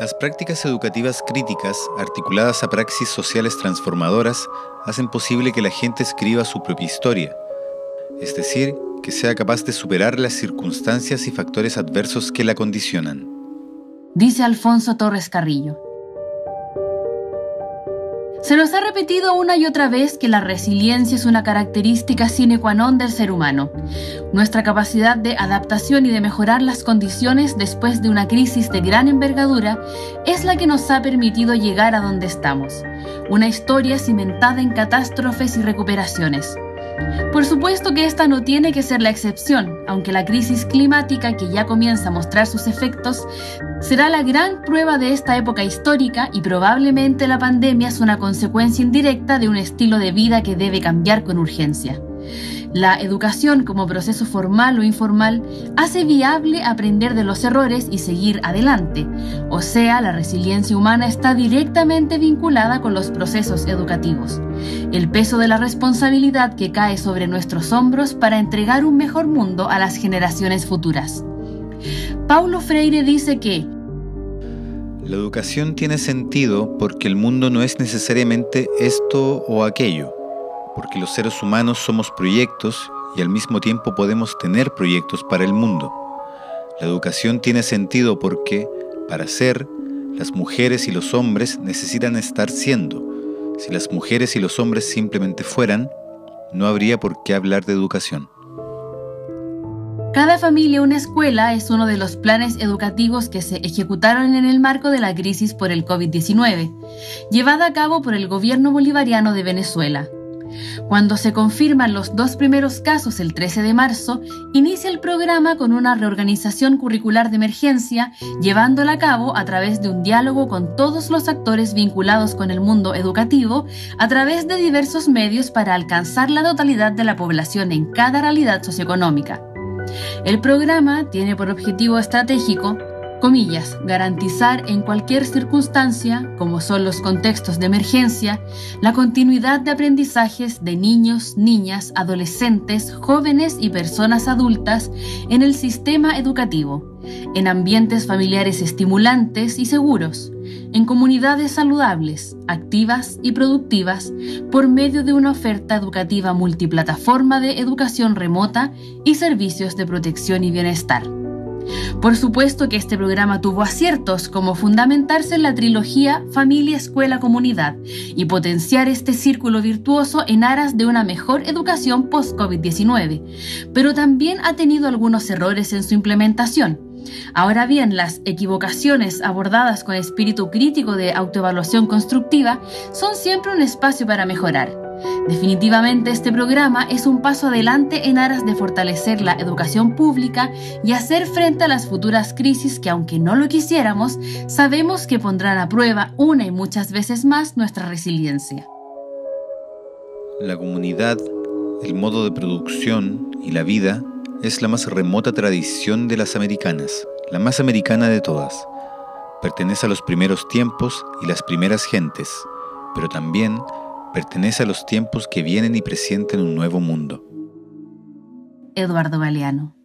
Las prácticas educativas críticas, articuladas a praxis sociales transformadoras, hacen posible que la gente escriba su propia historia, es decir, que sea capaz de superar las circunstancias y factores adversos que la condicionan. Dice Alfonso Torres Carrillo. Se nos ha repetido una y otra vez que la resiliencia es una característica sine qua non del ser humano. Nuestra capacidad de adaptación y de mejorar las condiciones después de una crisis de gran envergadura es la que nos ha permitido llegar a donde estamos. Una historia cimentada en catástrofes y recuperaciones. Por supuesto que esta no tiene que ser la excepción, aunque la crisis climática que ya comienza a mostrar sus efectos será la gran prueba de esta época histórica y probablemente la pandemia es una consecuencia indirecta de un estilo de vida que debe cambiar con urgencia. La educación como proceso formal o informal hace viable aprender de los errores y seguir adelante, o sea, la resiliencia humana está directamente vinculada con los procesos educativos, el peso de la responsabilidad que cae sobre nuestros hombros para entregar un mejor mundo a las generaciones futuras. Paulo Freire dice que la educación tiene sentido porque el mundo no es necesariamente esto o aquello porque los seres humanos somos proyectos y al mismo tiempo podemos tener proyectos para el mundo. La educación tiene sentido porque, para ser, las mujeres y los hombres necesitan estar siendo. Si las mujeres y los hombres simplemente fueran, no habría por qué hablar de educación. Cada familia una escuela es uno de los planes educativos que se ejecutaron en el marco de la crisis por el COVID-19, llevada a cabo por el gobierno bolivariano de Venezuela. Cuando se confirman los dos primeros casos el 13 de marzo, inicia el programa con una reorganización curricular de emergencia, llevándola a cabo a través de un diálogo con todos los actores vinculados con el mundo educativo, a través de diversos medios para alcanzar la totalidad de la población en cada realidad socioeconómica. El programa tiene por objetivo estratégico comillas, garantizar en cualquier circunstancia, como son los contextos de emergencia, la continuidad de aprendizajes de niños, niñas, adolescentes, jóvenes y personas adultas en el sistema educativo, en ambientes familiares estimulantes y seguros, en comunidades saludables, activas y productivas, por medio de una oferta educativa multiplataforma de educación remota y servicios de protección y bienestar. Por supuesto que este programa tuvo aciertos, como fundamentarse en la trilogía Familia, Escuela, Comunidad y potenciar este círculo virtuoso en aras de una mejor educación post-COVID-19, pero también ha tenido algunos errores en su implementación. Ahora bien, las equivocaciones abordadas con espíritu crítico de autoevaluación constructiva son siempre un espacio para mejorar. Definitivamente este programa es un paso adelante en aras de fortalecer la educación pública y hacer frente a las futuras crisis que aunque no lo quisiéramos, sabemos que pondrán a prueba una y muchas veces más nuestra resiliencia. La comunidad, el modo de producción y la vida es la más remota tradición de las americanas, la más americana de todas. Pertenece a los primeros tiempos y las primeras gentes, pero también pertenece a los tiempos que vienen y presienten un nuevo mundo. Eduardo Baleano